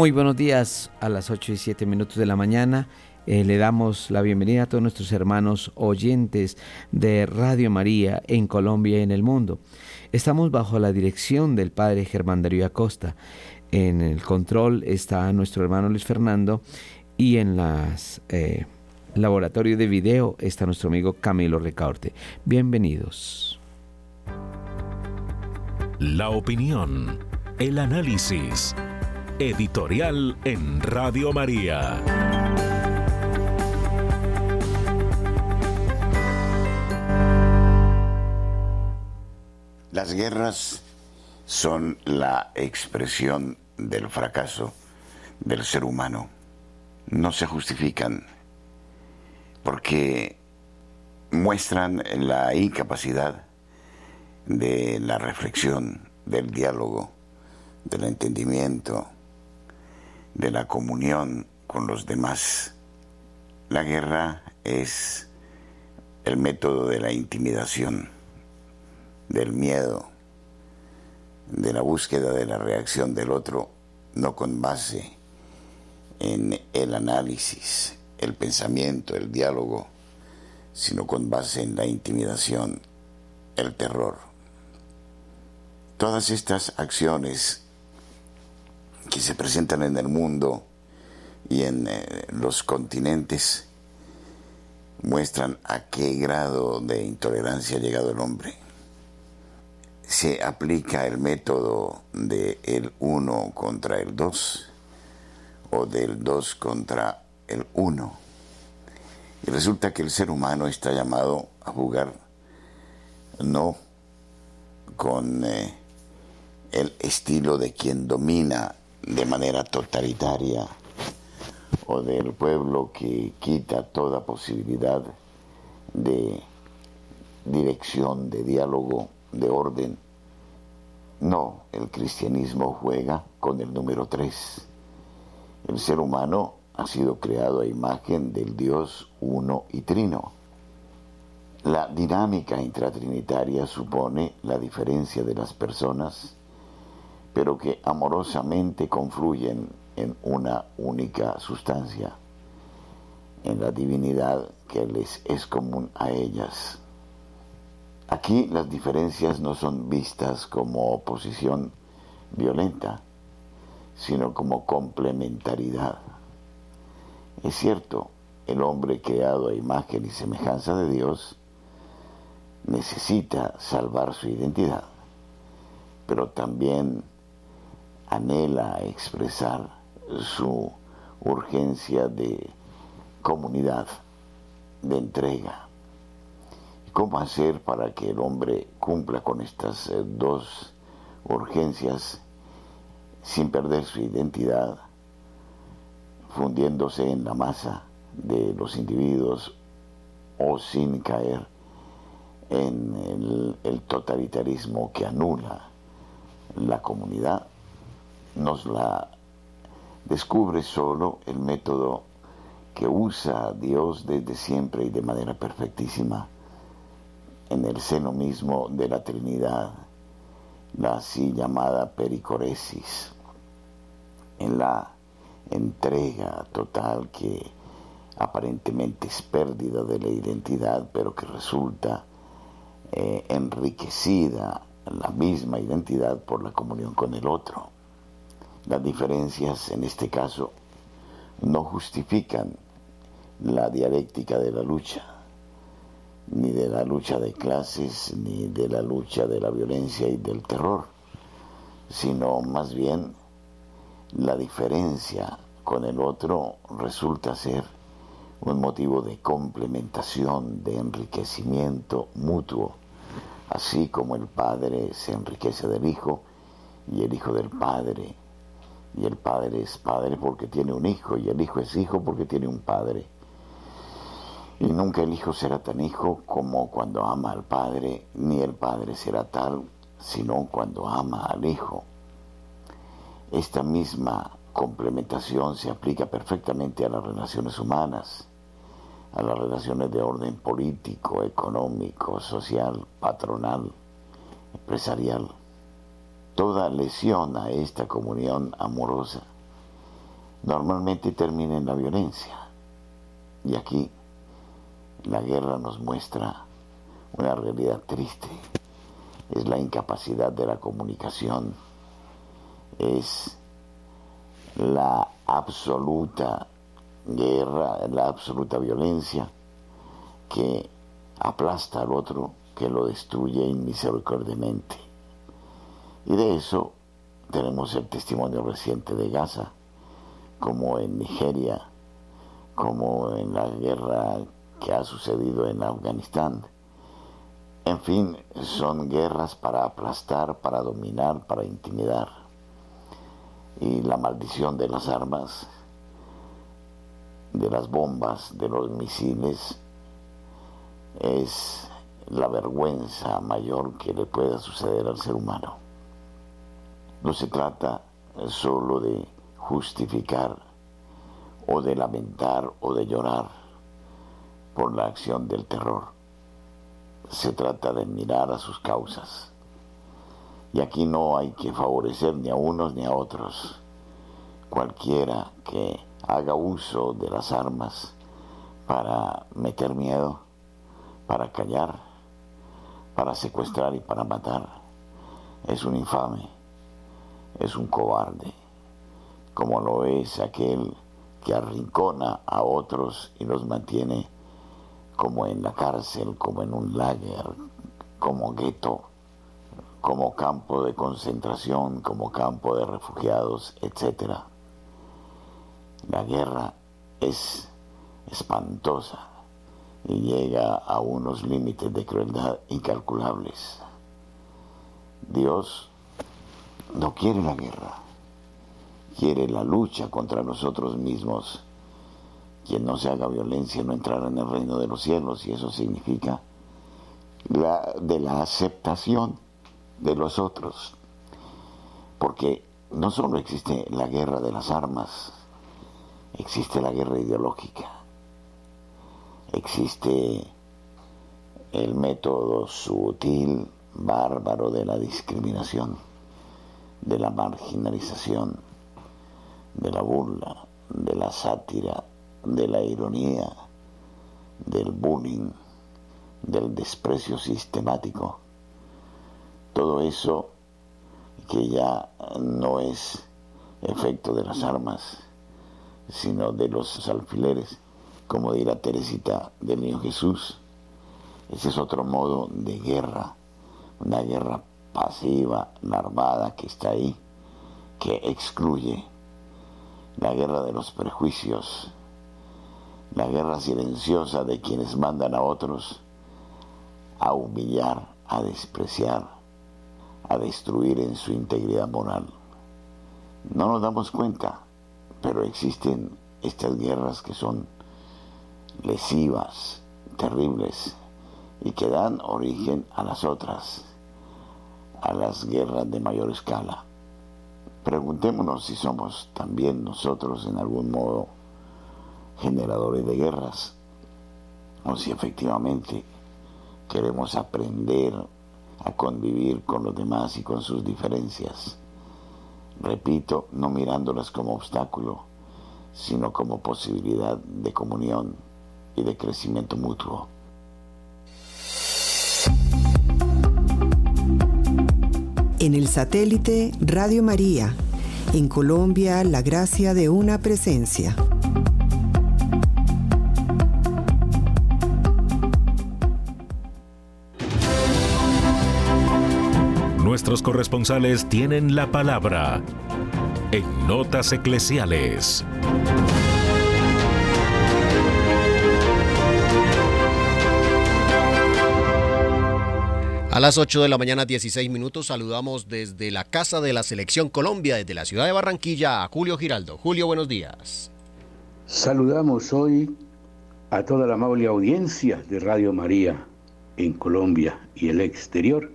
Muy buenos días a las 8 y 7 minutos de la mañana. Eh, le damos la bienvenida a todos nuestros hermanos oyentes de Radio María en Colombia y en el mundo. Estamos bajo la dirección del Padre Germán Darío Acosta. En el control está nuestro hermano Luis Fernando y en las eh, laboratorio de video está nuestro amigo Camilo Recaorte. Bienvenidos. La opinión, el análisis Editorial en Radio María. Las guerras son la expresión del fracaso del ser humano. No se justifican porque muestran la incapacidad de la reflexión, del diálogo, del entendimiento, de la comunión con los demás. La guerra es el método de la intimidación, del miedo, de la búsqueda de la reacción del otro, no con base en el análisis, el pensamiento, el diálogo, sino con base en la intimidación, el terror. Todas estas acciones que se presentan en el mundo y en eh, los continentes muestran a qué grado de intolerancia ha llegado el hombre. Se aplica el método de el uno contra el dos o del dos contra el uno. Y resulta que el ser humano está llamado a jugar no con eh, el estilo de quien domina de manera totalitaria o del pueblo que quita toda posibilidad de dirección, de diálogo, de orden. No, el cristianismo juega con el número tres. El ser humano ha sido creado a imagen del Dios uno y trino. La dinámica intratrinitaria supone la diferencia de las personas pero que amorosamente confluyen en una única sustancia, en la divinidad que les es común a ellas. Aquí las diferencias no son vistas como oposición violenta, sino como complementariedad. Es cierto, el hombre creado a imagen y semejanza de Dios necesita salvar su identidad, pero también anhela expresar su urgencia de comunidad, de entrega. ¿Cómo hacer para que el hombre cumpla con estas eh, dos urgencias sin perder su identidad, fundiéndose en la masa de los individuos o sin caer en el, el totalitarismo que anula la comunidad? Nos la descubre solo el método que usa Dios desde siempre y de manera perfectísima en el seno mismo de la Trinidad, la así llamada pericoresis, en la entrega total que aparentemente es pérdida de la identidad, pero que resulta eh, enriquecida la misma identidad por la comunión con el otro. Las diferencias en este caso no justifican la dialéctica de la lucha, ni de la lucha de clases, ni de la lucha de la violencia y del terror, sino más bien la diferencia con el otro resulta ser un motivo de complementación, de enriquecimiento mutuo, así como el Padre se enriquece del Hijo y el Hijo del Padre y el padre es padre porque tiene un hijo y el hijo es hijo porque tiene un padre. Y nunca el hijo será tan hijo como cuando ama al padre, ni el padre será tal sino cuando ama al hijo. Esta misma complementación se aplica perfectamente a las relaciones humanas, a las relaciones de orden político, económico, social, patronal, empresarial toda lesión a esta comunión amorosa normalmente termina en la violencia. Y aquí la guerra nos muestra una realidad triste. Es la incapacidad de la comunicación, es la absoluta guerra, la absoluta violencia que aplasta al otro, que lo destruye inmisericordiamente. Y de eso tenemos el testimonio reciente de Gaza, como en Nigeria, como en la guerra que ha sucedido en Afganistán. En fin, son guerras para aplastar, para dominar, para intimidar. Y la maldición de las armas, de las bombas, de los misiles, es la vergüenza mayor que le pueda suceder al ser humano. No se trata solo de justificar o de lamentar o de llorar por la acción del terror. Se trata de mirar a sus causas. Y aquí no hay que favorecer ni a unos ni a otros. Cualquiera que haga uso de las armas para meter miedo, para callar, para secuestrar y para matar, es un infame, es un cobarde, como lo es aquel que arrincona a otros y los mantiene como en la cárcel, como en un lager, como gueto, como campo de concentración, como campo de refugiados, etc. La guerra es espantosa y llega a unos límites de crueldad incalculables. Dios no quiere la guerra, quiere la lucha contra nosotros mismos. Quien no se haga violencia no entrará en el reino de los cielos y eso significa la, de la aceptación de los otros. Porque no solo existe la guerra de las armas, existe la guerra ideológica, existe el método sutil, bárbaro de la discriminación, de la marginalización, de la burla, de la sátira, de la ironía, del bullying, del desprecio sistemático. Todo eso que ya no es efecto de las armas, sino de los alfileres, como dirá Teresita del Niño Jesús. Ese es otro modo de guerra, una guerra pasiva, armada que está ahí, que excluye la guerra de los prejuicios, la guerra silenciosa de quienes mandan a otros a humillar, a despreciar, a destruir en su integridad moral. No nos damos cuenta, pero existen estas guerras que son lesivas, terribles, y que dan origen a las otras, a las guerras de mayor escala. Preguntémonos si somos también nosotros en algún modo generadores de guerras, o si efectivamente queremos aprender a convivir con los demás y con sus diferencias. Repito, no mirándolas como obstáculo, sino como posibilidad de comunión y de crecimiento mutuo. En el satélite Radio María, en Colombia, la gracia de una presencia. Nuestros corresponsales tienen la palabra en Notas Eclesiales. A las 8 de la mañana, 16 minutos, saludamos desde la Casa de la Selección Colombia, desde la ciudad de Barranquilla, a Julio Giraldo. Julio, buenos días. Saludamos hoy a toda la amable audiencia de Radio María en Colombia y el exterior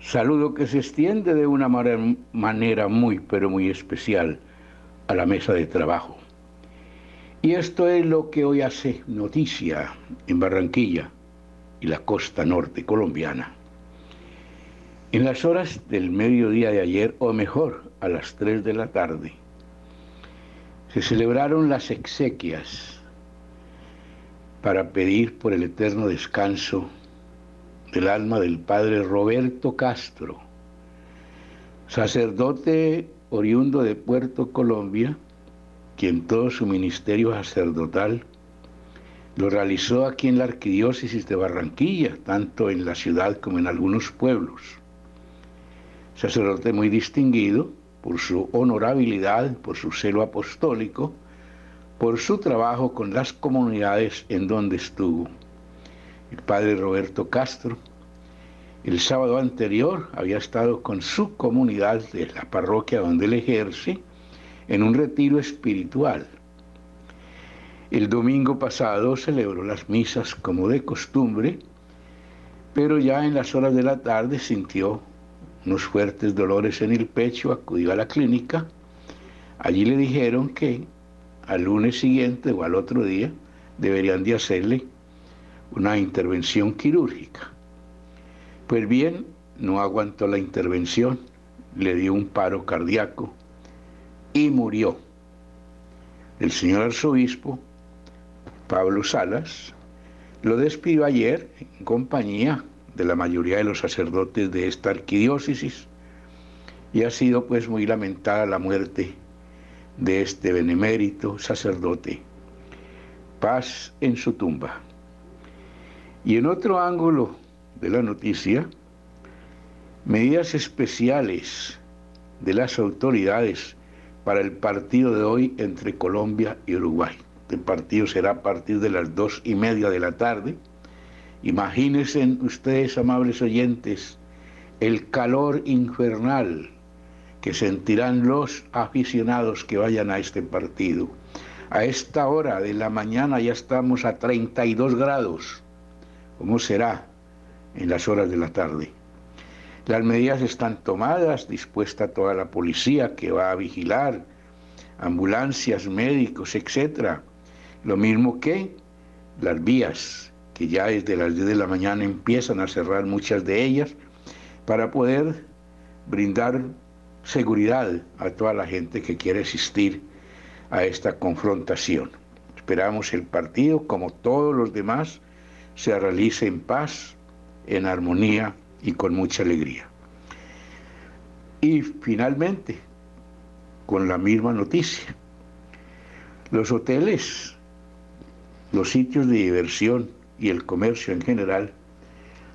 Saludo que se extiende de una manera muy, pero muy especial a la mesa de trabajo. Y esto es lo que hoy hace noticia en Barranquilla y la costa norte colombiana. En las horas del mediodía de ayer, o mejor, a las 3 de la tarde, se celebraron las exequias para pedir por el eterno descanso del alma del padre Roberto Castro, sacerdote oriundo de Puerto Colombia, quien todo su ministerio sacerdotal lo realizó aquí en la arquidiócesis de Barranquilla, tanto en la ciudad como en algunos pueblos. Sacerdote muy distinguido por su honorabilidad, por su celo apostólico, por su trabajo con las comunidades en donde estuvo. El padre Roberto Castro, el sábado anterior había estado con su comunidad de la parroquia donde él ejerce en un retiro espiritual. El domingo pasado celebró las misas como de costumbre, pero ya en las horas de la tarde sintió unos fuertes dolores en el pecho, acudió a la clínica. Allí le dijeron que al lunes siguiente o al otro día deberían de hacerle una intervención quirúrgica. Pues bien, no aguantó la intervención, le dio un paro cardíaco y murió. El señor arzobispo, Pablo Salas, lo despidió ayer en compañía de la mayoría de los sacerdotes de esta arquidiócesis y ha sido pues muy lamentada la muerte de este benemérito sacerdote. Paz en su tumba. Y en otro ángulo de la noticia, medidas especiales de las autoridades para el partido de hoy entre Colombia y Uruguay. El partido será a partir de las dos y media de la tarde. Imagínense ustedes, amables oyentes, el calor infernal que sentirán los aficionados que vayan a este partido. A esta hora de la mañana ya estamos a 32 grados. ¿Cómo será en las horas de la tarde? Las medidas están tomadas, dispuesta toda la policía que va a vigilar, ambulancias, médicos, etc. Lo mismo que las vías, que ya desde las 10 de la mañana empiezan a cerrar muchas de ellas, para poder brindar seguridad a toda la gente que quiere asistir a esta confrontación. Esperamos el partido, como todos los demás, se realice en paz, en armonía y con mucha alegría. Y finalmente, con la misma noticia, los hoteles, los sitios de diversión y el comercio en general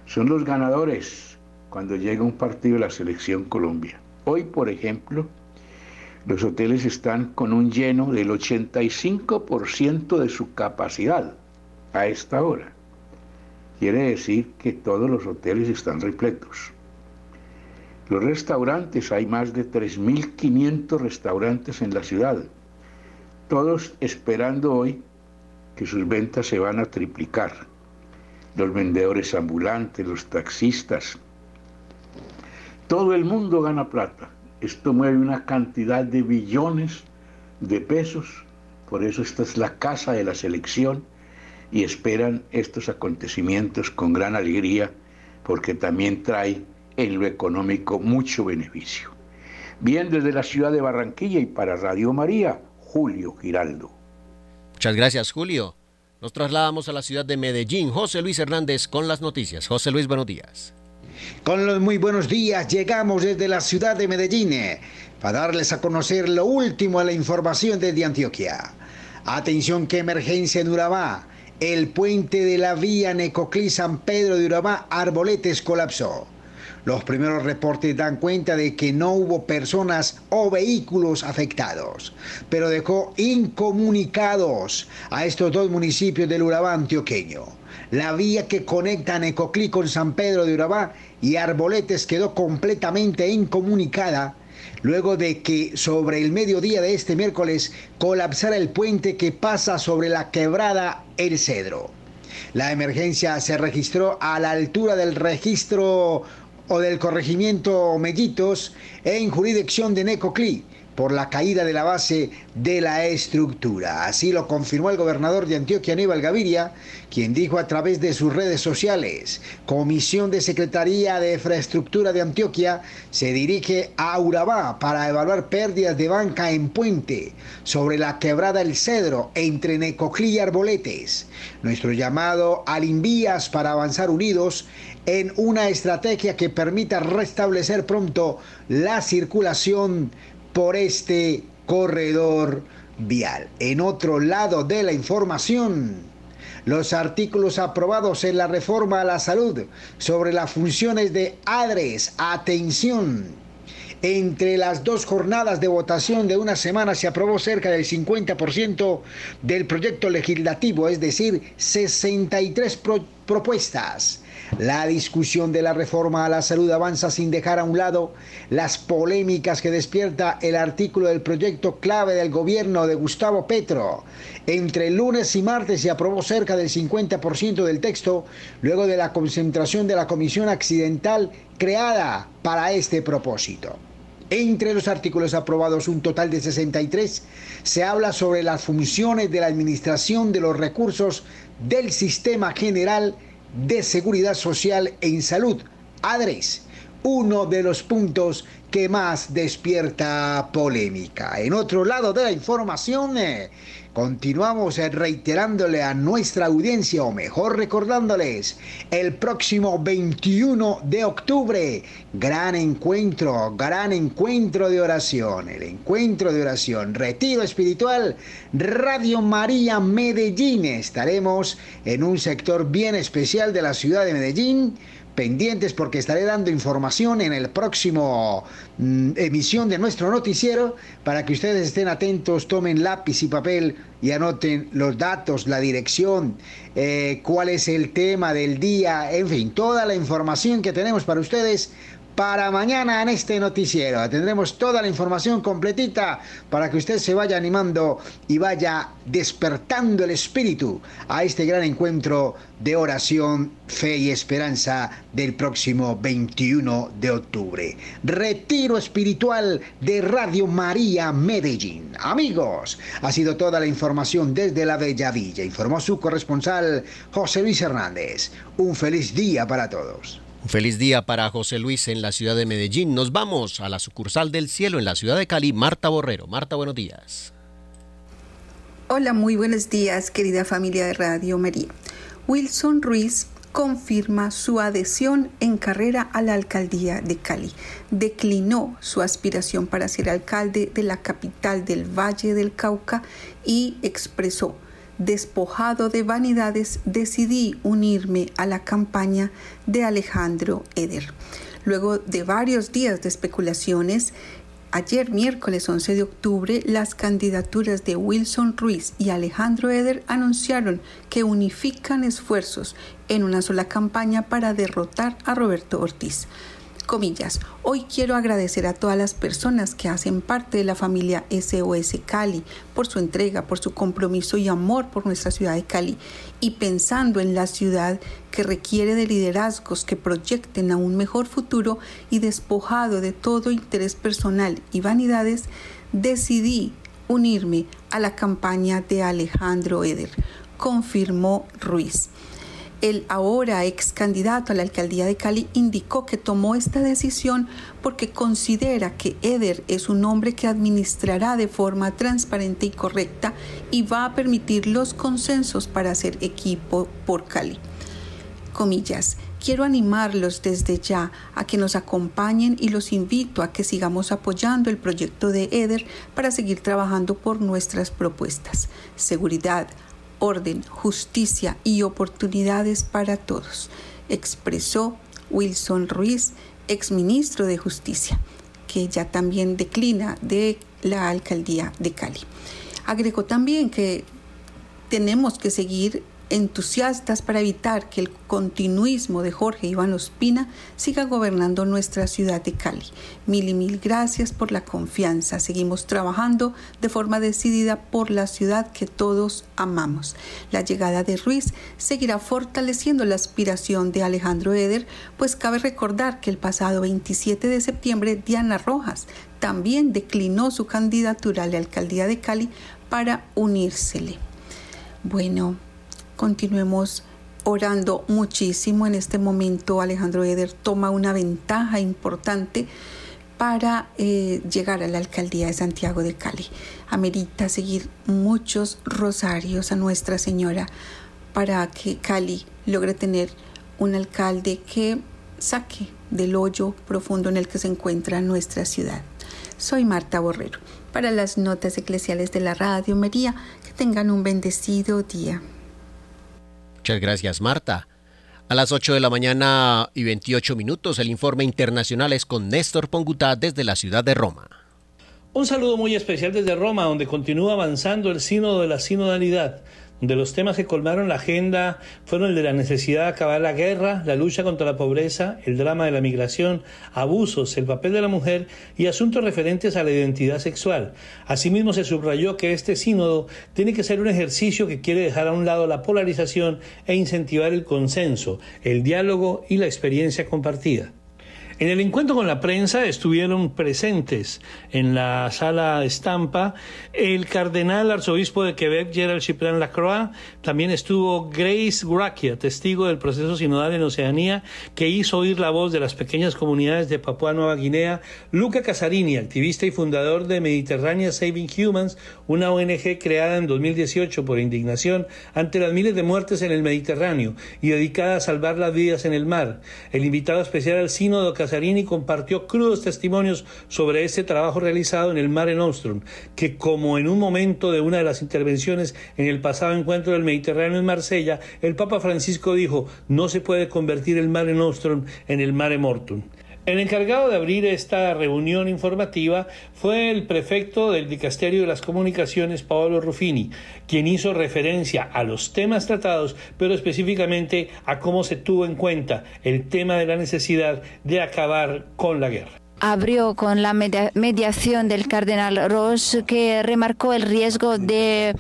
son los ganadores cuando llega un partido de la selección Colombia. Hoy, por ejemplo, los hoteles están con un lleno del 85% de su capacidad a esta hora. Quiere decir que todos los hoteles están repletos. Los restaurantes, hay más de 3.500 restaurantes en la ciudad, todos esperando hoy que sus ventas se van a triplicar. Los vendedores ambulantes, los taxistas, todo el mundo gana plata. Esto mueve una cantidad de billones de pesos. Por eso esta es la casa de la selección y esperan estos acontecimientos con gran alegría porque también trae en lo económico mucho beneficio. Bien desde la ciudad de Barranquilla y para Radio María, Julio Giraldo. Muchas gracias, Julio. Nos trasladamos a la ciudad de Medellín. José Luis Hernández con las noticias. José Luis, buenos días. Con los muy buenos días llegamos desde la ciudad de Medellín eh, para darles a conocer lo último de la información desde Antioquia. Atención que emergencia en Urabá. El puente de la vía Necoclí San Pedro de Urabá Arboletes colapsó. Los primeros reportes dan cuenta de que no hubo personas o vehículos afectados, pero dejó incomunicados a estos dos municipios del Urabá antioqueño. La vía que conecta Necoclí con San Pedro de Urabá y Arboletes quedó completamente incomunicada luego de que sobre el mediodía de este miércoles colapsara el puente que pasa sobre la quebrada El Cedro. La emergencia se registró a la altura del registro o del corregimiento Mellitos en jurisdicción de Necoclí, por la caída de la base de la estructura. Así lo confirmó el gobernador de Antioquia, Aníbal Gaviria, quien dijo a través de sus redes sociales, Comisión de Secretaría de Infraestructura de Antioquia se dirige a Urabá para evaluar pérdidas de banca en puente sobre la quebrada El Cedro entre Necoclí y Arboletes. Nuestro llamado al Invías para avanzar unidos en una estrategia que permita restablecer pronto la circulación por este corredor vial. En otro lado de la información, los artículos aprobados en la reforma a la salud sobre las funciones de ADRES, atención, entre las dos jornadas de votación de una semana se aprobó cerca del 50% del proyecto legislativo, es decir, 63 propuestas. La discusión de la reforma a la salud avanza sin dejar a un lado las polémicas que despierta el artículo del proyecto clave del gobierno de Gustavo Petro. Entre lunes y martes se aprobó cerca del 50% del texto luego de la concentración de la comisión accidental creada para este propósito. Entre los artículos aprobados, un total de 63, se habla sobre las funciones de la administración de los recursos del Sistema General de Seguridad Social en Salud, ADRES, uno de los puntos que más despierta polémica. En otro lado de la información, eh, continuamos reiterándole a nuestra audiencia, o mejor recordándoles, el próximo 21 de octubre, gran encuentro, gran encuentro de oración, el encuentro de oración, retiro espiritual, Radio María Medellín. Estaremos en un sector bien especial de la ciudad de Medellín pendientes porque estaré dando información en el próximo mm, emisión de nuestro noticiero para que ustedes estén atentos, tomen lápiz y papel y anoten los datos, la dirección, eh, cuál es el tema del día, en fin, toda la información que tenemos para ustedes para mañana en este noticiero. Tendremos toda la información completita para que usted se vaya animando y vaya despertando el espíritu a este gran encuentro de oración, fe y esperanza del próximo 21 de octubre. Retiro espiritual de Radio María Medellín. Amigos, ha sido toda la información desde la Bella Villa. Informó su corresponsal José Luis Hernández. Un feliz día para todos. Un feliz día para José Luis en la ciudad de Medellín. Nos vamos a la sucursal del cielo en la ciudad de Cali, Marta Borrero. Marta, buenos días. Hola, muy buenos días, querida familia de Radio María. Wilson Ruiz confirma su adhesión en carrera a la alcaldía de Cali. Declinó su aspiración para ser alcalde de la capital del Valle del Cauca y expresó despojado de vanidades, decidí unirme a la campaña de Alejandro Eder. Luego de varios días de especulaciones, ayer miércoles 11 de octubre, las candidaturas de Wilson Ruiz y Alejandro Eder anunciaron que unifican esfuerzos en una sola campaña para derrotar a Roberto Ortiz comillas, hoy quiero agradecer a todas las personas que hacen parte de la familia SOS Cali por su entrega, por su compromiso y amor por nuestra ciudad de Cali y pensando en la ciudad que requiere de liderazgos que proyecten a un mejor futuro y despojado de todo interés personal y vanidades, decidí unirme a la campaña de Alejandro Eder, confirmó Ruiz. El ahora ex candidato a la alcaldía de Cali indicó que tomó esta decisión porque considera que Eder es un hombre que administrará de forma transparente y correcta y va a permitir los consensos para hacer equipo por Cali. Comillas, quiero animarlos desde ya a que nos acompañen y los invito a que sigamos apoyando el proyecto de Eder para seguir trabajando por nuestras propuestas. Seguridad, orden, justicia y oportunidades para todos, expresó Wilson Ruiz, exministro de Justicia, que ya también declina de la alcaldía de Cali. Agregó también que tenemos que seguir entusiastas para evitar que el continuismo de Jorge Iván Ospina siga gobernando nuestra ciudad de Cali. Mil y mil gracias por la confianza. Seguimos trabajando de forma decidida por la ciudad que todos amamos. La llegada de Ruiz seguirá fortaleciendo la aspiración de Alejandro Eder, pues cabe recordar que el pasado 27 de septiembre Diana Rojas también declinó su candidatura a la alcaldía de Cali para unírsele. Bueno, continuemos orando muchísimo. En este momento Alejandro Eder toma una ventaja importante para eh, llegar a la alcaldía de Santiago de Cali. Amerita seguir muchos rosarios a Nuestra Señora para que Cali logre tener un alcalde que saque del hoyo profundo en el que se encuentra nuestra ciudad. Soy Marta Borrero. Para las notas eclesiales de la Radio María, que tengan un bendecido día. Muchas gracias, Marta. A las 8 de la mañana y 28 minutos, el informe internacional es con Néstor Pongutá desde la ciudad de Roma. Un saludo muy especial desde Roma, donde continúa avanzando el sínodo de la sinodalidad de los temas que colmaron la agenda fueron el de la necesidad de acabar la guerra, la lucha contra la pobreza, el drama de la migración, abusos, el papel de la mujer y asuntos referentes a la identidad sexual. Asimismo, se subrayó que este sínodo tiene que ser un ejercicio que quiere dejar a un lado la polarización e incentivar el consenso, el diálogo y la experiencia compartida. En el encuentro con la prensa estuvieron presentes en la sala estampa el cardenal arzobispo de Quebec, Gerald Ciprian Lacroix, también estuvo Grace Grachia, testigo del proceso sinodal en Oceanía, que hizo oír la voz de las pequeñas comunidades de Papua Nueva Guinea, Luca Casarini, activista y fundador de Mediterranean Saving Humans, una ONG creada en 2018 por indignación ante las miles de muertes en el Mediterráneo y dedicada a salvar las vidas en el mar. El invitado especial al sínodo Casarini compartió crudos testimonios sobre este trabajo realizado en el Mare Nostrum, que como en un momento de una de las intervenciones en el pasado encuentro del Mediterráneo en Marsella, el Papa Francisco dijo, no se puede convertir el Mare Nostrum en el Mare Mortum. El encargado de abrir esta reunión informativa fue el prefecto del Dicasterio de las Comunicaciones, Paolo Ruffini, quien hizo referencia a los temas tratados, pero específicamente a cómo se tuvo en cuenta el tema de la necesidad de acabar con la guerra abrió con la mediación del cardenal Ross, que remarcó el riesgo de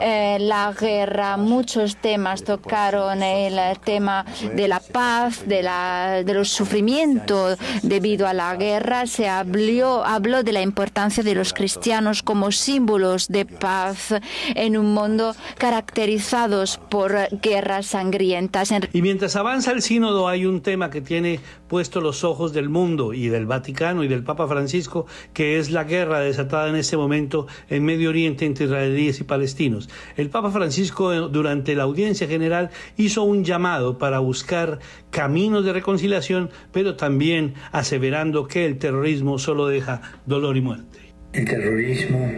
eh, la guerra. Muchos temas tocaron el tema de la paz, de, la, de los sufrimientos debido a la guerra. Se habló, habló de la importancia de los cristianos como símbolos de paz en un mundo caracterizados por guerras sangrientas. Y mientras avanza el sínodo hay un tema que tiene puesto los ojos del mundo y del Vaticano y del Papa Francisco, que es la guerra desatada en este momento en Medio Oriente entre israelíes y palestinos. El Papa Francisco eh, durante la audiencia general hizo un llamado para buscar caminos de reconciliación, pero también aseverando que el terrorismo solo deja dolor y muerte. El terrorismo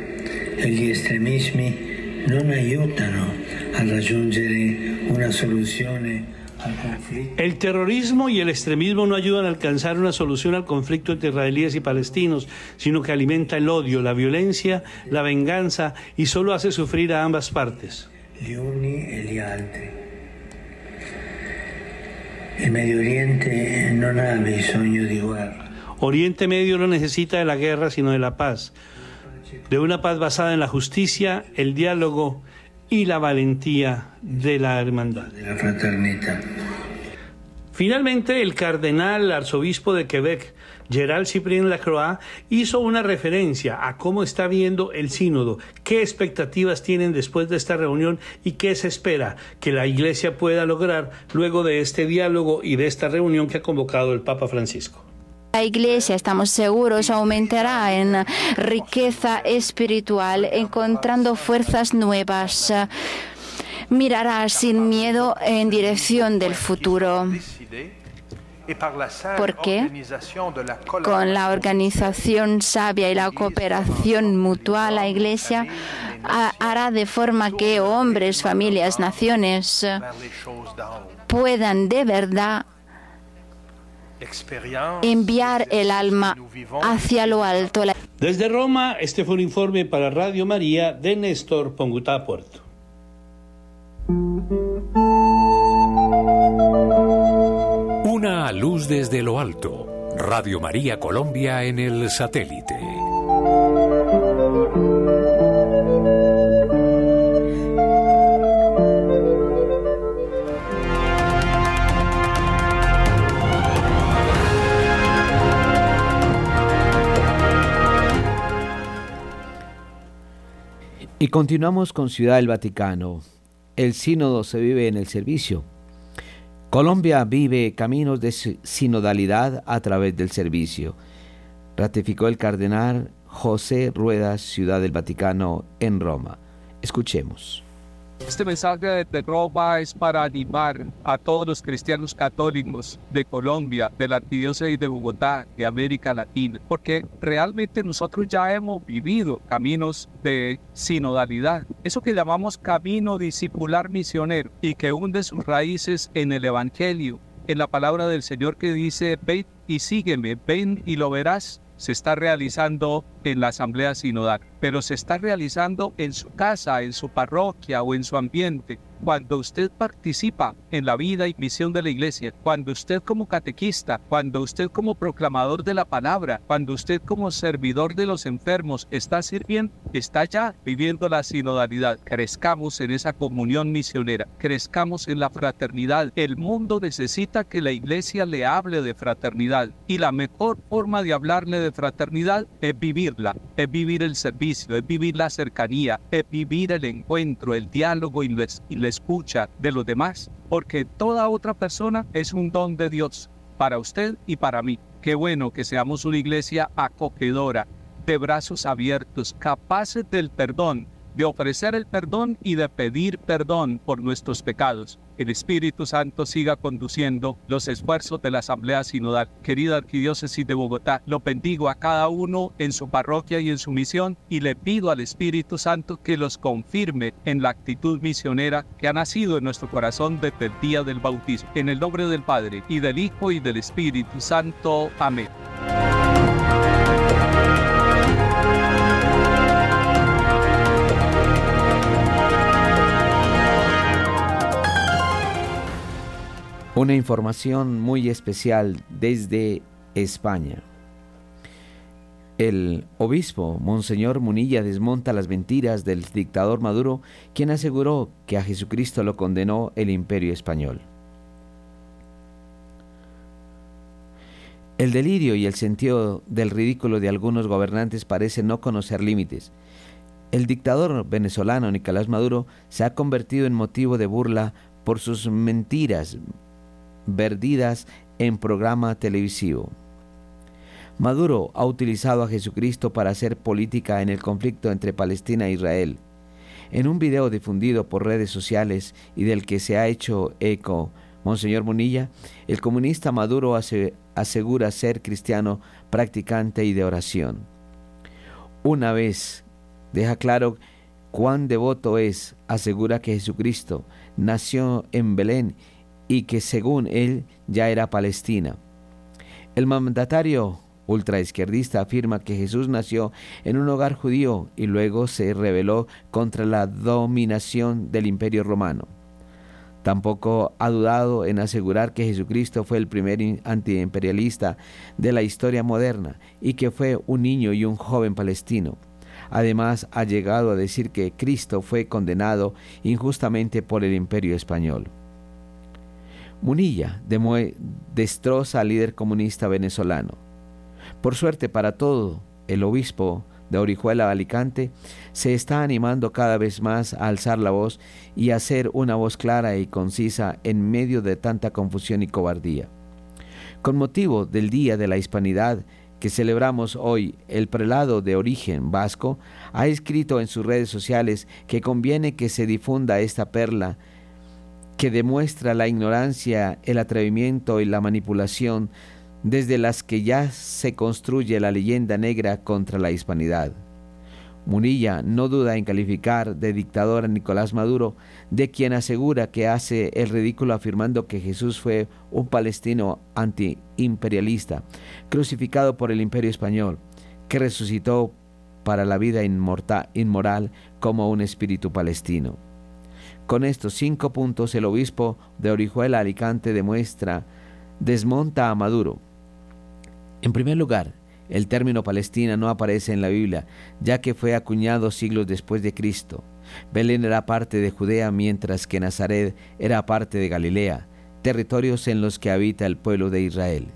e gli estremismi non aiutano a raggiungere una soluzione el terrorismo y el extremismo no ayudan a alcanzar una solución al conflicto entre israelíes y palestinos, sino que alimenta el odio, la violencia, la venganza y solo hace sufrir a ambas partes. El Medio Oriente no bisogno guerra. Oriente Medio no necesita de la guerra, sino de la paz. De una paz basada en la justicia, el diálogo y la valentía de la hermandad. De la fraternidad. Finalmente, el cardenal arzobispo de Quebec, Gerald Cyprien Lacroix, hizo una referencia a cómo está viendo el sínodo, qué expectativas tienen después de esta reunión y qué se espera que la Iglesia pueda lograr luego de este diálogo y de esta reunión que ha convocado el Papa Francisco. La iglesia, estamos seguros, aumentará en riqueza espiritual, encontrando fuerzas nuevas. Mirará sin miedo en dirección del futuro. Porque con la organización sabia y la cooperación mutua, la Iglesia hará de forma que hombres, familias, naciones puedan de verdad enviar el alma hacia lo alto. Desde Roma, este fue un informe para Radio María de Néstor Pongutá Puerto. Una luz desde lo alto. Radio María Colombia en el satélite. Y continuamos con Ciudad del Vaticano. El sínodo se vive en el servicio. Colombia vive caminos de sinodalidad a través del servicio, ratificó el cardenal José Ruedas, Ciudad del Vaticano, en Roma. Escuchemos. Este mensaje de Roma es para animar a todos los cristianos católicos de Colombia, de la Arquidiócesis de Bogotá, de América Latina, porque realmente nosotros ya hemos vivido caminos de sinodalidad, eso que llamamos camino discipular misionero y que hunde sus raíces en el Evangelio, en la palabra del Señor que dice, ven y sígueme, ven y lo verás, se está realizando en la Asamblea Sinodal, pero se está realizando en su casa, en su parroquia o en su ambiente. Cuando usted participa en la vida y misión de la iglesia, cuando usted como catequista, cuando usted como proclamador de la palabra, cuando usted como servidor de los enfermos está sirviendo, está ya viviendo la sinodalidad. Crezcamos en esa comunión misionera, crezcamos en la fraternidad. El mundo necesita que la iglesia le hable de fraternidad y la mejor forma de hablarle de fraternidad es vivirla, es vivir el servicio, es vivir la cercanía, es vivir el encuentro, el diálogo y, la escucha de los demás, porque toda otra persona es un don de Dios para usted y para mí. Qué bueno que seamos una iglesia acogedora, de brazos abiertos, capaces del perdón, de ofrecer el perdón y de pedir perdón por nuestros pecados. El Espíritu Santo siga conduciendo los esfuerzos de la Asamblea Sinodal. Querida Arquidiócesis de Bogotá, lo bendigo a cada uno en su parroquia y en su misión y le pido al Espíritu Santo que los confirme en la actitud misionera que ha nacido en nuestro corazón desde el día del bautismo. En el nombre del Padre y del Hijo y del Espíritu Santo. Amén. Una información muy especial desde España. El obispo Monseñor Munilla desmonta las mentiras del dictador Maduro, quien aseguró que a Jesucristo lo condenó el imperio español. El delirio y el sentido del ridículo de algunos gobernantes parece no conocer límites. El dictador venezolano Nicolás Maduro se ha convertido en motivo de burla por sus mentiras verdidas en programa televisivo. Maduro ha utilizado a Jesucristo para hacer política en el conflicto entre Palestina e Israel. En un video difundido por redes sociales y del que se ha hecho eco Monseñor Munilla, el comunista Maduro asegura ser cristiano practicante y de oración. Una vez deja claro cuán devoto es, asegura que Jesucristo nació en Belén y que según él ya era Palestina. El mandatario ultraizquierdista afirma que Jesús nació en un hogar judío y luego se rebeló contra la dominación del imperio romano. Tampoco ha dudado en asegurar que Jesucristo fue el primer antiimperialista de la historia moderna y que fue un niño y un joven palestino. Además, ha llegado a decir que Cristo fue condenado injustamente por el imperio español. Munilla destroza al líder comunista venezolano. Por suerte para todo, el obispo de Orihuela Alicante se está animando cada vez más a alzar la voz y a hacer una voz clara y concisa en medio de tanta confusión y cobardía. Con motivo del Día de la Hispanidad que celebramos hoy, el prelado de origen vasco ha escrito en sus redes sociales que conviene que se difunda esta perla que demuestra la ignorancia, el atrevimiento y la manipulación desde las que ya se construye la leyenda negra contra la hispanidad. Munilla no duda en calificar de dictador a Nicolás Maduro, de quien asegura que hace el ridículo afirmando que Jesús fue un palestino antiimperialista, crucificado por el imperio español, que resucitó para la vida inmoral como un espíritu palestino. Con estos cinco puntos el obispo de Orihuela Alicante demuestra desmonta a Maduro. En primer lugar, el término Palestina no aparece en la Biblia, ya que fue acuñado siglos después de Cristo. Belén era parte de Judea mientras que Nazaret era parte de Galilea, territorios en los que habita el pueblo de Israel.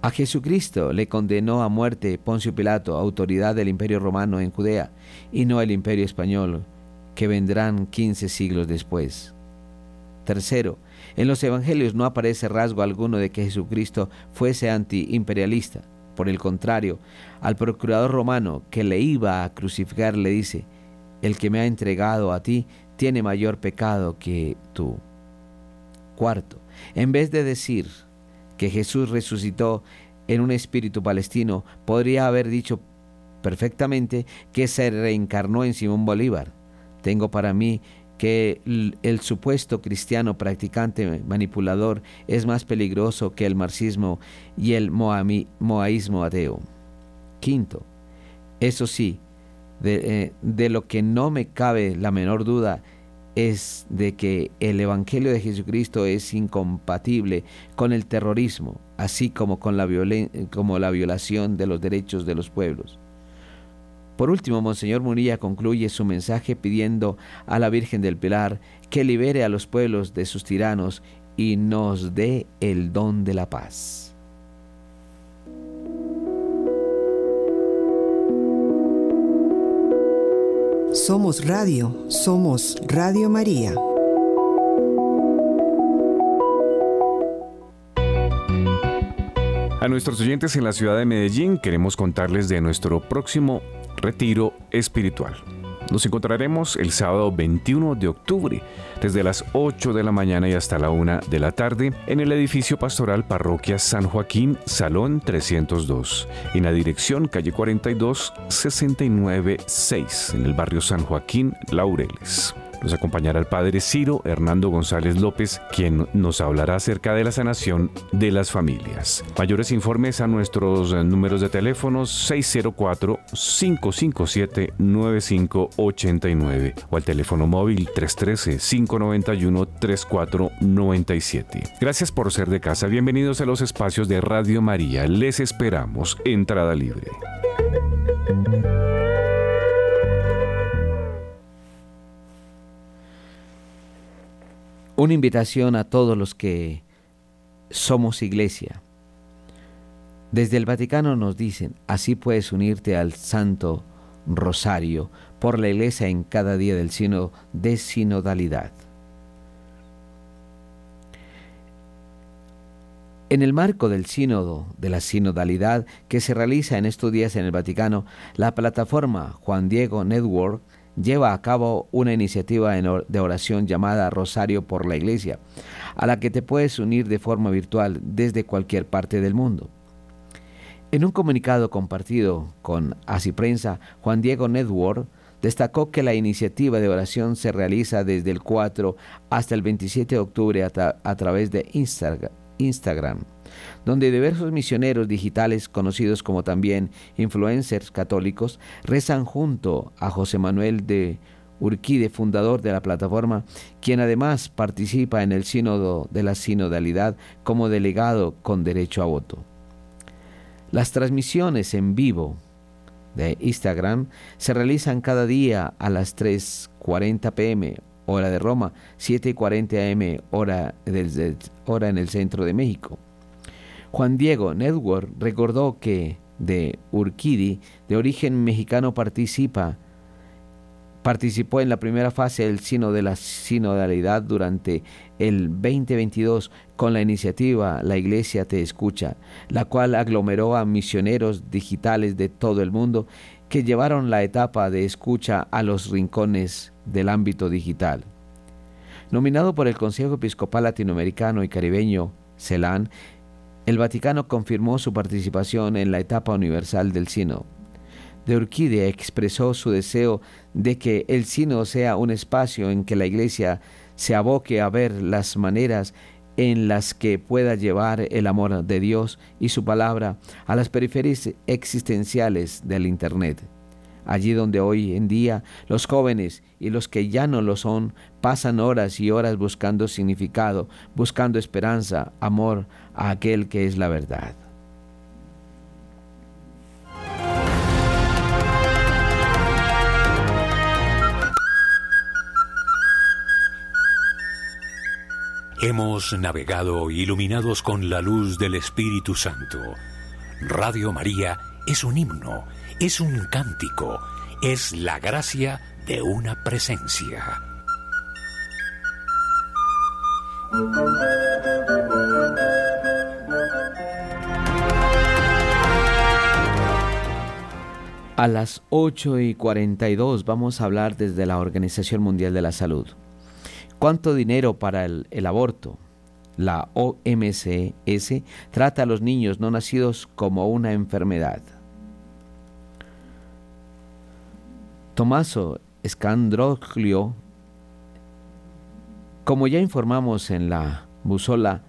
A Jesucristo le condenó a muerte Poncio Pilato, autoridad del imperio romano en Judea, y no el imperio español, que vendrán 15 siglos después. Tercero, en los evangelios no aparece rasgo alguno de que Jesucristo fuese antiimperialista. Por el contrario, al procurador romano que le iba a crucificar le dice, el que me ha entregado a ti tiene mayor pecado que tú. Cuarto, en vez de decir que Jesús resucitó en un espíritu palestino, podría haber dicho perfectamente que se reencarnó en Simón Bolívar. Tengo para mí que el, supuesto cristiano practicante manipulador es más peligroso que el marxismo y el moaísmo ateo. Quinto, eso sí, de, eh, lo que no me cabe la menor duda es de que el Evangelio de Jesucristo es incompatible con el terrorismo, así como con la, como la violación de los derechos de los pueblos. Por último, Monseñor Munilla concluye su mensaje pidiendo a la Virgen del Pilar que libere a los pueblos de sus tiranos y nos dé el don de la paz. Somos Radio, somos Radio María. A nuestros oyentes en la ciudad de Medellín queremos contarles de nuestro próximo retiro espiritual. Nos encontraremos el sábado 21 de octubre, desde las 8 de la mañana y hasta la 1 de la tarde, en el edificio pastoral Parroquia San Joaquín, Salón 302, en la dirección calle 42, 696, en el barrio San Joaquín, Laureles. Nos acompañará el padre Ciro Hernando González López, quien nos hablará acerca de la sanación de las familias. Mayores informes a nuestros números de teléfono 604-557-9589 o al teléfono móvil 313-591-3497. Gracias por ser de casa. Bienvenidos a los espacios de Radio María. Les esperamos. Entrada libre. Una invitación a todos los que somos iglesia. Desde el Vaticano nos dicen, así puedes unirte al Santo Rosario por la iglesia en cada día del sino de sinodalidad. En el marco del sínodo de la sinodalidad que se realiza en estos días en el Vaticano, la plataforma Juan Diego Network lleva a cabo una iniciativa de oración llamada Rosario por la Iglesia, a la que te puedes unir de forma virtual desde cualquier parte del mundo. En un comunicado compartido con Así Prensa, Juan Diego Network destacó que la iniciativa de oración se realiza desde el 4 hasta el 27 de octubre a, través de Instagram donde diversos misioneros digitales, conocidos como también influencers católicos, rezan junto a José Manuel de Urquide, fundador de la plataforma, quien además participa en el sínodo de la sinodalidad como delegado con derecho a voto. Las transmisiones en vivo de Instagram se realizan cada día a las 3.40 pm hora de Roma, 7.40 am hora, del, hora en el centro de México. Juan Diego Network recordó que de Urquidi, de origen mexicano, participa, participó en la primera fase del sino de la sinodalidad durante el 2022 con la iniciativa La Iglesia Te Escucha, la cual aglomeró a misioneros digitales de todo el mundo que llevaron la etapa de escucha a los rincones del ámbito digital. Nominado por el Consejo Episcopal Latinoamericano y Caribeño, CELAN, el Vaticano confirmó su participación en la etapa universal del Sino. De Urquide expresó su deseo de que el Sino sea un espacio en que la Iglesia se aboque a ver las maneras en las que pueda llevar el amor de Dios y su palabra a las periferias existenciales del Internet. Allí donde hoy en día los jóvenes y los que ya no lo son pasan horas y horas buscando significado, buscando esperanza, amor a aquel que es la verdad. Hemos navegado iluminados con la luz del Espíritu Santo. Radio María es un himno, es un cántico, es la gracia de una presencia. A las 8 y 42 vamos a hablar desde la Organización Mundial de la Salud. ¿Cuánto dinero para el, aborto? La OMS trata a los niños no nacidos como una enfermedad. Tomaso Scandroglio, como ya informamos en la busola,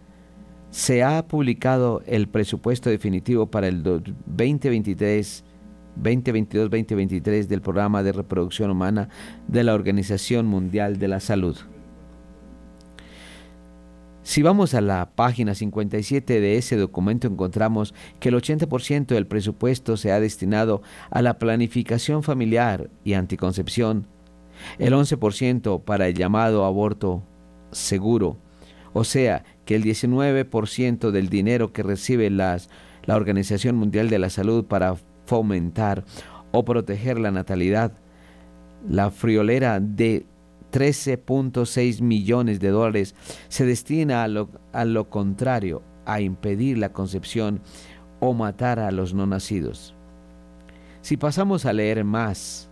se ha publicado el presupuesto definitivo para el 2023 2022-2023 del programa de reproducción humana de la Organización Mundial de la Salud. Si vamos a la página 57 de ese documento encontramos que el 80% del presupuesto se ha destinado a la planificación familiar y anticoncepción, el 11% para el llamado aborto seguro, o sea que el 19% del dinero que recibe las, la Organización Mundial de la Salud para fomentar o proteger la natalidad, la friolera de 13.6 millones de dólares se destina a lo, contrario, a impedir la concepción o matar a los no nacidos. Si pasamos a leer más,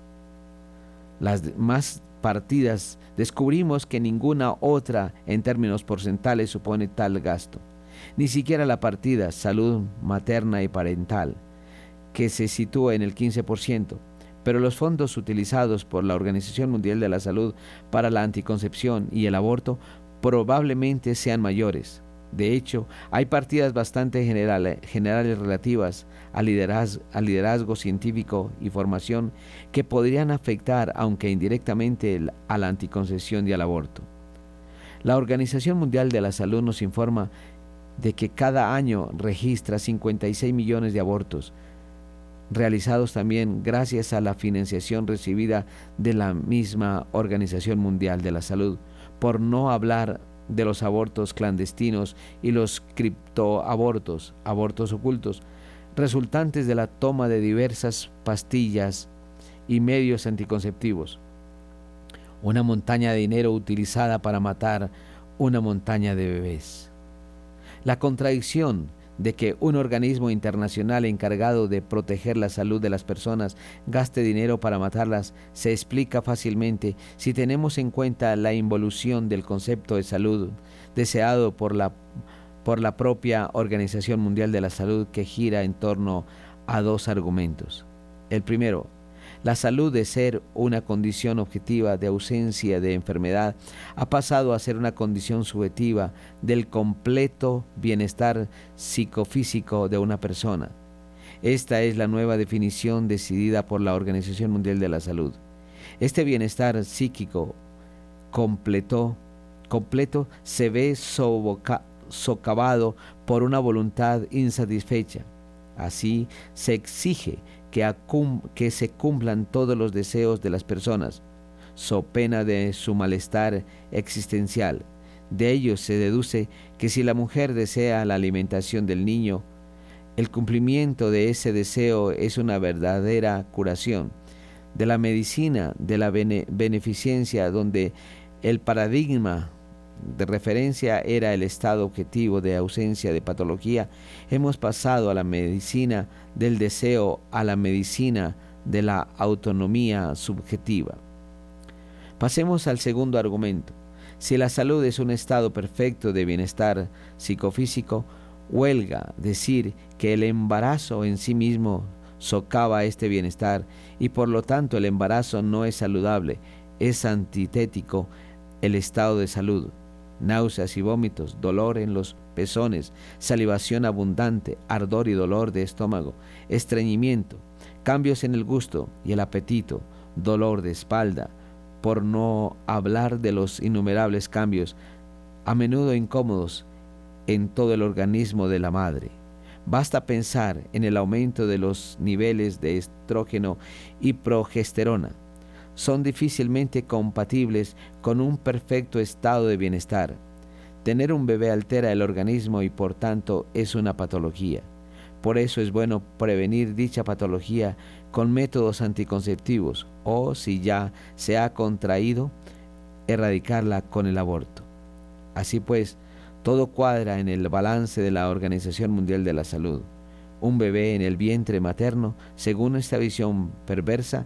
las más partidas, descubrimos que ninguna otra en términos porcentuales supone tal gasto. Ni siquiera la partida salud materna y parental, que se sitúa en el 15%, pero los fondos utilizados por la Organización Mundial de la Salud para la anticoncepción y el aborto probablemente sean mayores. De hecho, hay partidas bastante generales, generales relativas al liderazgo, al liderazgo, científico y formación que podrían afectar, aunque indirectamente, a la anticoncepción y al aborto. La Organización Mundial de la Salud nos informa de que cada año registra 56 millones de abortos, realizados también gracias a la financiación recibida de la misma Organización Mundial de la Salud, por no hablar de los abortos clandestinos y los criptoabortos, abortos ocultos, resultantes de la toma de diversas pastillas y medios anticonceptivos. Una montaña de dinero utilizada para matar una montaña de bebés. La contradicción de que un organismo internacional encargado de proteger la salud de las personas gaste dinero para matarlas se explica fácilmente si tenemos en cuenta la involución del concepto de salud deseado por la, por la propia Organización Mundial de la Salud que gira en torno a dos argumentos. El primero, la salud de ser una condición objetiva de ausencia de enfermedad ha pasado a ser una condición subjetiva del completo bienestar psicofísico de una persona. Esta es la nueva definición decidida por la Organización Mundial de la Salud. Este bienestar psíquico completo, completo se ve socavado por una voluntad insatisfecha. Así se exige que, se cumplan todos los deseos de las personas, so pena de su malestar existencial. De ello se deduce que si la mujer desea la alimentación del niño, el cumplimiento de ese deseo es una verdadera curación. De la medicina, de la beneficencia, donde el paradigma de referencia era el estado objetivo de ausencia de patología, hemos pasado a la medicina del deseo a la medicina de la autonomía subjetiva. Pasemos al segundo argumento. Si la salud es un estado perfecto de bienestar psicofísico, huelga decir que el embarazo en sí mismo socava este bienestar y por lo tanto el embarazo no es saludable, es antitético el estado de salud. Náuseas y vómitos, dolor en los pezones, salivación abundante, ardor y dolor de estómago, estreñimiento, cambios en el gusto y el apetito, dolor de espalda, por no hablar de los innumerables cambios, a menudo incómodos, en todo el organismo de la madre. Basta pensar en el aumento de los niveles de estrógeno y progesterona. Son difícilmente compatibles con un perfecto estado de bienestar. Tener un bebé altera el organismo y por tanto es una patología. Por eso es bueno prevenir dicha patología con métodos anticonceptivos o, si ya se ha contraído, erradicarla con el aborto. Así pues, todo cuadra en el balance de la Organización Mundial de la Salud. Un bebé en el vientre materno, según esta visión perversa,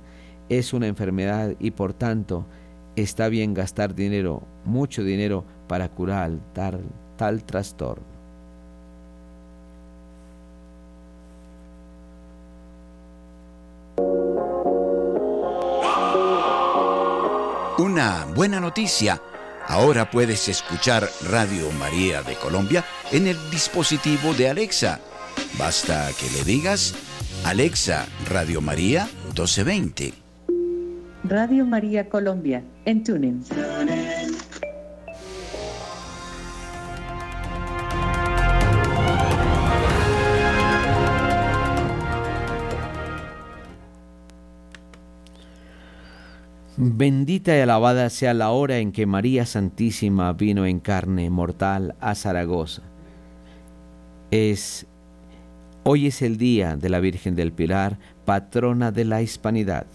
es una enfermedad y por tanto está bien gastar dinero, mucho dinero, para curar tal, tal trastorno. Una buena noticia Ahora puedes escuchar Radio María de Colombia en el dispositivo de Alexa. Basta que le digas, Alexa, Radio María 1220. Radio María Colombia, en TuneIn. Bendita y alabada sea la hora en que María Santísima vino en carne mortal a Zaragoza. Es hoy es el día de la Virgen del Pilar, patrona de la hispanidad.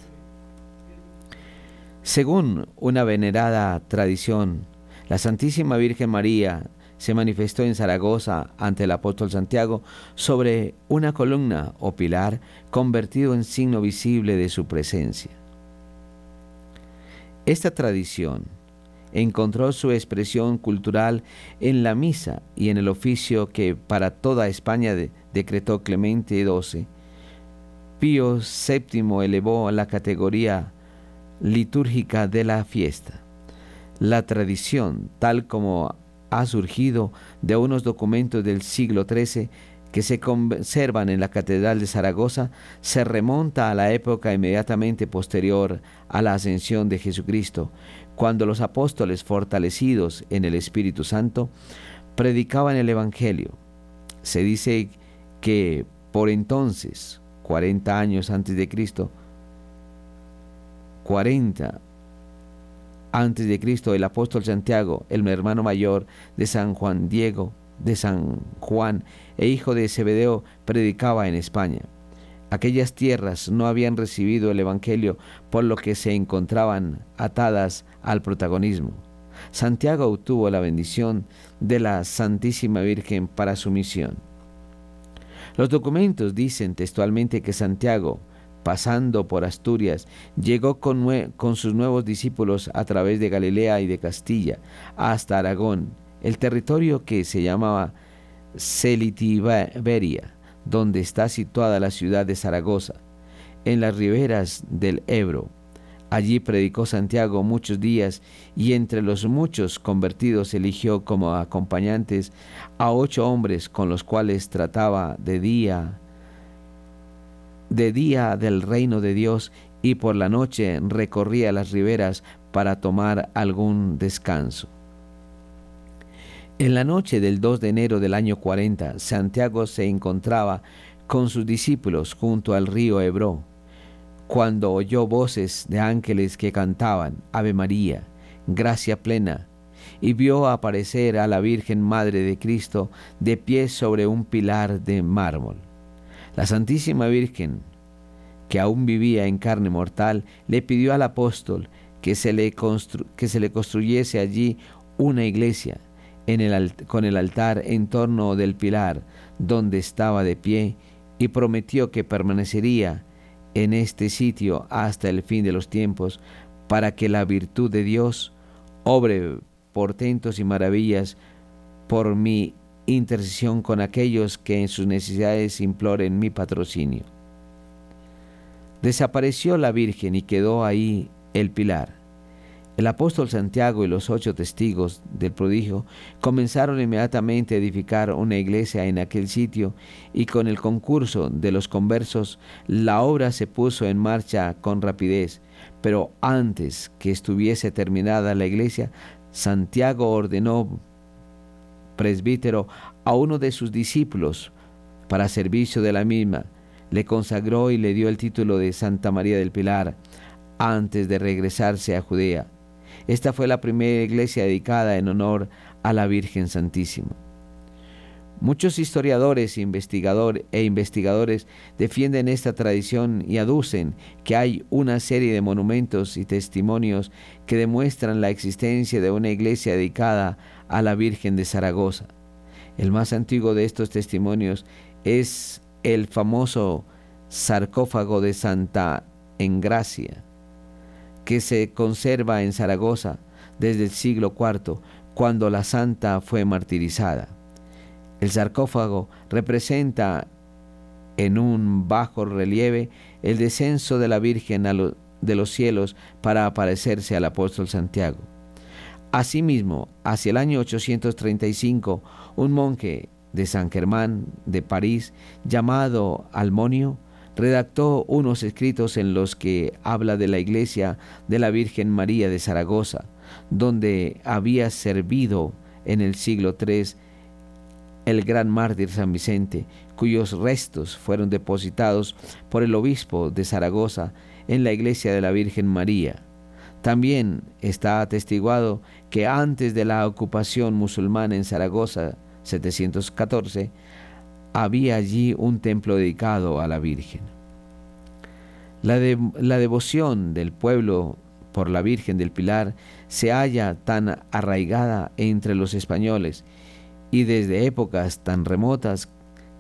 Según una venerada tradición, la Santísima Virgen María se manifestó en Zaragoza ante el apóstol Santiago sobre una columna o pilar convertido en signo visible de su presencia. Esta tradición encontró su expresión cultural en la misa y en el oficio que para toda España decretó Clemente XII. Pío VII elevó a la categoría litúrgica de la fiesta. La tradición, tal como ha surgido de unos documentos del siglo XIII, que se conservan en la Catedral de Zaragoza se remonta a la época inmediatamente posterior a la ascensión de Jesucristo, cuando los apóstoles fortalecidos en el Espíritu Santo predicaban el Evangelio. Se dice que por entonces, 40 años antes de Cristo, 40 antes de Cristo, el apóstol Santiago, el hermano mayor de San Juan Diego, de San Juan e hijo de Zebedeo, predicaba en España. Aquellas tierras no habían recibido el Evangelio, por lo que se encontraban atadas al protagonismo. Santiago obtuvo la bendición de la Santísima Virgen para su misión. Los documentos dicen textualmente que Santiago, pasando por Asturias, llegó con, sus nuevos discípulos a través de Galilea y de Castilla hasta Aragón, el territorio que se llamaba Celitiberia, donde está situada la ciudad de Zaragoza, en las riberas del Ebro. Allí predicó Santiago muchos días y entre los muchos convertidos eligió como acompañantes a ocho hombres con los cuales trataba de día de día del reino de Dios y por la noche recorría las riberas para tomar algún descanso. En la noche del 2 de enero del año 40, Santiago se encontraba con sus discípulos junto al río Hebró, cuando oyó voces de ángeles que cantaban Ave María, gracia plena, y vio aparecer a la Virgen Madre de Cristo de pie sobre un pilar de mármol. La Santísima Virgen, que aún vivía en carne mortal, le pidió al apóstol que se le, que se le construyese allí una iglesia con el altar en torno del pilar donde estaba de pie y prometió que permanecería en este sitio hasta el fin de los tiempos para que la virtud de Dios obre portentos y maravillas por mi intercesión con aquellos que en sus necesidades imploren mi patrocinio. Desapareció la Virgen y quedó ahí el pilar. El apóstol Santiago y los ocho testigos del prodigio comenzaron inmediatamente a edificar una iglesia en aquel sitio y con el concurso de los conversos la obra se puso en marcha con rapidez. Pero antes que estuviese terminada la iglesia, Santiago ordenó presbítero a uno de sus discípulos para servicio de la misma, le consagró y le dio el título de Santa María del Pilar antes de regresarse a Judea. Esta fue la primera iglesia dedicada en honor a la Virgen Santísima. Muchos historiadores investigador, e investigadores defienden esta tradición y aducen que hay una serie de monumentos y testimonios que demuestran la existencia de una iglesia dedicada a la Virgen de Zaragoza. El más antiguo de estos testimonios es el famoso sarcófago de Santa Engracia, que se conserva en Zaragoza desde el siglo IV, cuando la santa fue martirizada. El sarcófago representa en un bajo relieve el descenso de la Virgen de los cielos para aparecerse al apóstol Santiago. Asimismo, hacia el año 835, un monje de San Germán de París, llamado Almonio, redactó unos escritos en los que habla de la iglesia de la Virgen María de Zaragoza, donde había servido en el siglo III el gran mártir San Vicente, cuyos restos fueron depositados por el obispo de Zaragoza en la iglesia de la Virgen María. También está atestiguado que antes de la ocupación musulmana en Zaragoza, 714, había allí un templo dedicado a la Virgen. La, la devoción del pueblo por la Virgen del Pilar se halla tan arraigada entre los españoles y desde épocas tan remotas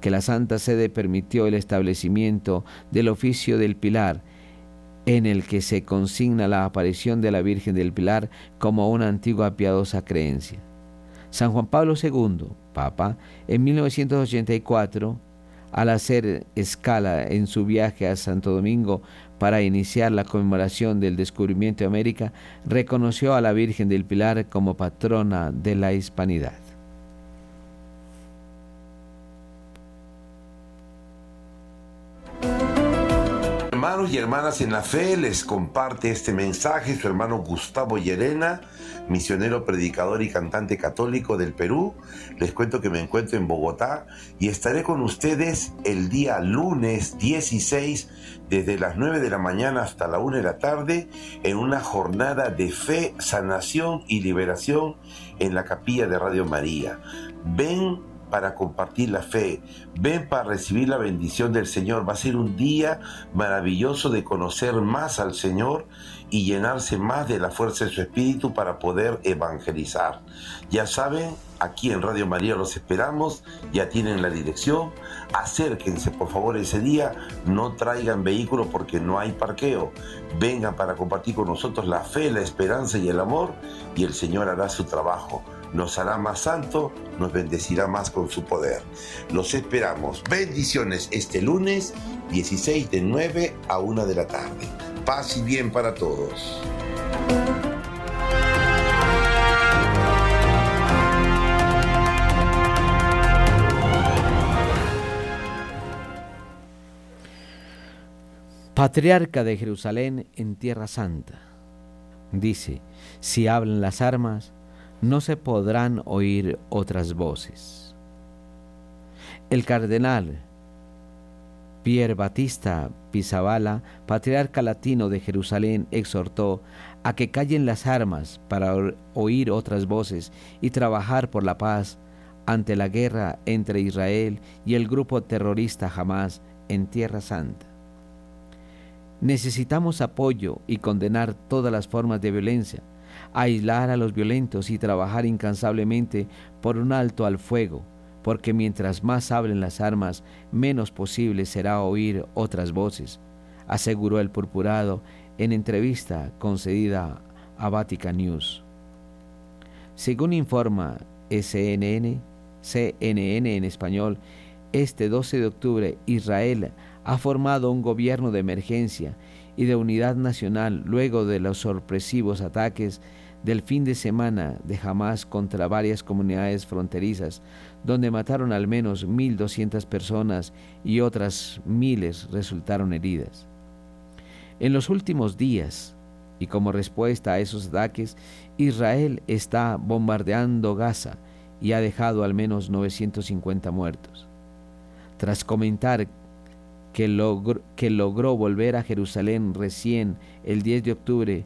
que la Santa Sede permitió el establecimiento del oficio del Pilar, en el que se consigna la aparición de la Virgen del Pilar como una antigua piadosa creencia. San Juan Pablo II, Papa, en 1984, al hacer escala en su viaje a Santo Domingo para iniciar la conmemoración del descubrimiento de América, reconoció a la Virgen del Pilar como patrona de la hispanidad. Hermanos y hermanas en la fe, les comparte este mensaje su hermano Gustavo Llerena, misionero, predicador y cantante católico del Perú. Les cuento que me encuentro en Bogotá y estaré con ustedes el día lunes 16 desde las 9 de la mañana hasta la 1 de la tarde en una jornada de fe, sanación y liberación en la capilla de Radio María. Ven para compartir la fe, ven para recibir la bendición del Señor. Va a ser un día maravilloso de conocer más al Señor y llenarse más de la fuerza de su espíritu para poder evangelizar. Ya saben, aquí en Radio María los esperamos, ya tienen la dirección. Acérquense por favor ese día, no traigan vehículo porque no hay parqueo. Vengan para compartir con nosotros la fe, la esperanza y el amor y el Señor hará su trabajo nos hará más santo, nos bendecirá más con su poder. Los esperamos. Bendiciones este lunes 16 de 9 a 1 de la tarde. Paz y bien para todos. Patriarca de Jerusalén en Tierra Santa. Dice, si hablan las armas, no se podrán oír otras voces. El cardenal Pierre Batista Pizzabala, patriarca latino de Jerusalén, exhortó a que callen las armas para oír otras voces y trabajar por la paz ante la guerra entre Israel y el grupo terrorista Hamas en Tierra Santa. Necesitamos apoyo y condenar todas las formas de violencia, aislar a los violentos y trabajar incansablemente por un alto al fuego, porque mientras más hablen las armas, menos posible será oír otras voces, aseguró el purpurado en entrevista concedida a Vatican News. Según informa CNN, CNN en español, este 12 de octubre Israel ha formado un gobierno de emergencia y de unidad nacional luego de los sorpresivos ataques del fin de semana de Hamas contra varias comunidades fronterizas, donde mataron al menos 1.200 personas y otras miles resultaron heridas. En los últimos días, y como respuesta a esos ataques, Israel está bombardeando Gaza y ha dejado al menos 950 muertos. Tras comentar que logró, que logró volver a Jerusalén recién el 10 de octubre,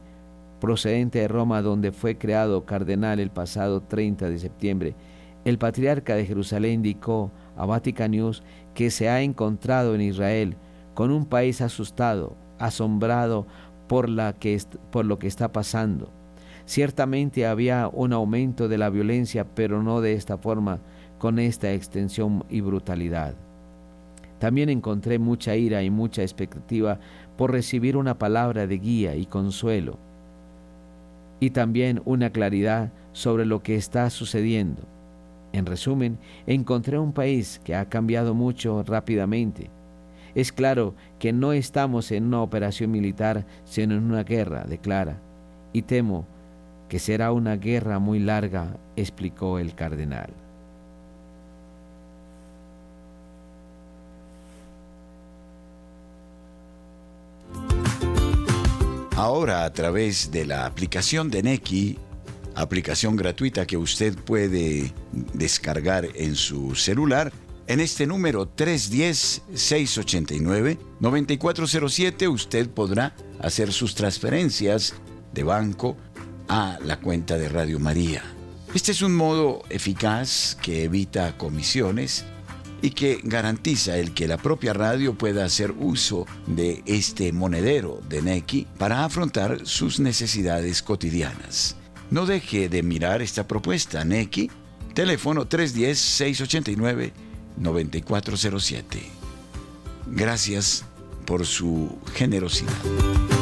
procedente de Roma donde fue creado cardenal el pasado 30 de septiembre, el patriarca de Jerusalén indicó a Vatican News que se ha encontrado en Israel con un país asustado, asombrado por, la que, por lo que está pasando. Ciertamente había un aumento de la violencia, pero no de esta forma, con esta extensión y brutalidad. También encontré mucha ira y mucha expectativa por recibir una palabra de guía y consuelo, y también una claridad sobre lo que está sucediendo. En resumen, encontré un país que ha cambiado mucho rápidamente. Es claro que no estamos en una operación militar, sino en una guerra, declara, y temo que será una guerra muy larga, explicó el cardenal. Ahora a través de la aplicación de Neki, aplicación gratuita que usted puede descargar en su celular, en este número 310-689-9407 usted podrá hacer sus transferencias de banco a la cuenta de Radio María. Este es un modo eficaz que evita comisiones y que garantiza el que la propia radio pueda hacer uso de este monedero de Neki para afrontar sus necesidades cotidianas. No deje de mirar esta propuesta, Neki, teléfono 310-689-9407. Gracias por su generosidad.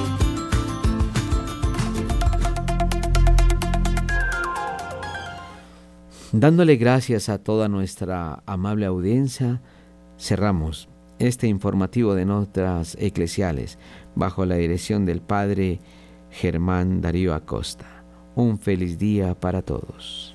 Dándole gracias a toda nuestra amable audiencia, cerramos este informativo de notas eclesiales bajo la dirección del Padre Germán Darío Acosta. Un feliz día para todos.